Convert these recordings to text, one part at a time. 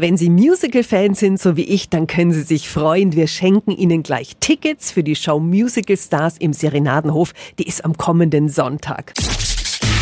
Wenn Sie Musical-Fan sind, so wie ich, dann können Sie sich freuen. Wir schenken Ihnen gleich Tickets für die Show Musical Stars im Serenadenhof. Die ist am kommenden Sonntag.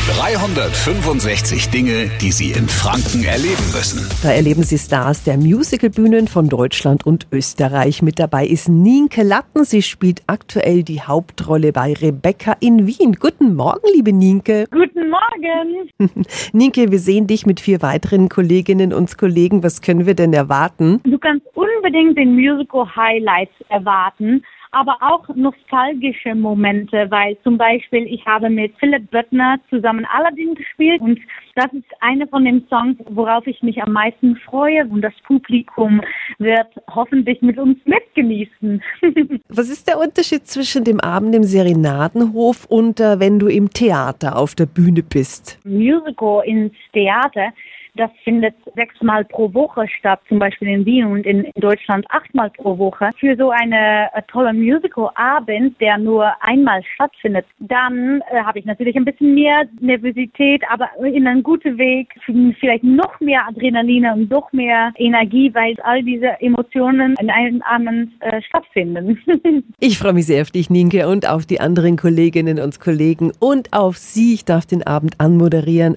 365 Dinge, die Sie in Franken erleben müssen. Da erleben Sie Stars der Musicalbühnen von Deutschland und Österreich. Mit dabei ist Nienke Latten. Sie spielt aktuell die Hauptrolle bei Rebecca in Wien. Guten Morgen, liebe Nienke. Guten Morgen. Nienke, wir sehen dich mit vier weiteren Kolleginnen und Kollegen. Was können wir denn erwarten? Du kannst unbedingt den Musical Highlights erwarten aber auch nostalgische Momente, weil zum Beispiel ich habe mit Philipp Böttner zusammen Aladdin gespielt und das ist eine von den Songs, worauf ich mich am meisten freue und das Publikum wird hoffentlich mit uns mitgenießen. Was ist der Unterschied zwischen dem Abend im Serenadenhof und äh, wenn du im Theater auf der Bühne bist? Musical ins Theater das findet sechsmal pro Woche statt, zum Beispiel in Wien und in Deutschland achtmal pro Woche. Für so eine äh, tolle Musical-Abend, der nur einmal stattfindet, dann äh, habe ich natürlich ein bisschen mehr Nervosität, aber in einem guten Weg, vielleicht noch mehr Adrenalin und noch mehr Energie, weil all diese Emotionen in einem Abend äh, stattfinden. ich freue mich sehr auf dich, Nienke, und auf die anderen Kolleginnen und Kollegen und auf Sie. Ich darf den Abend anmoderieren.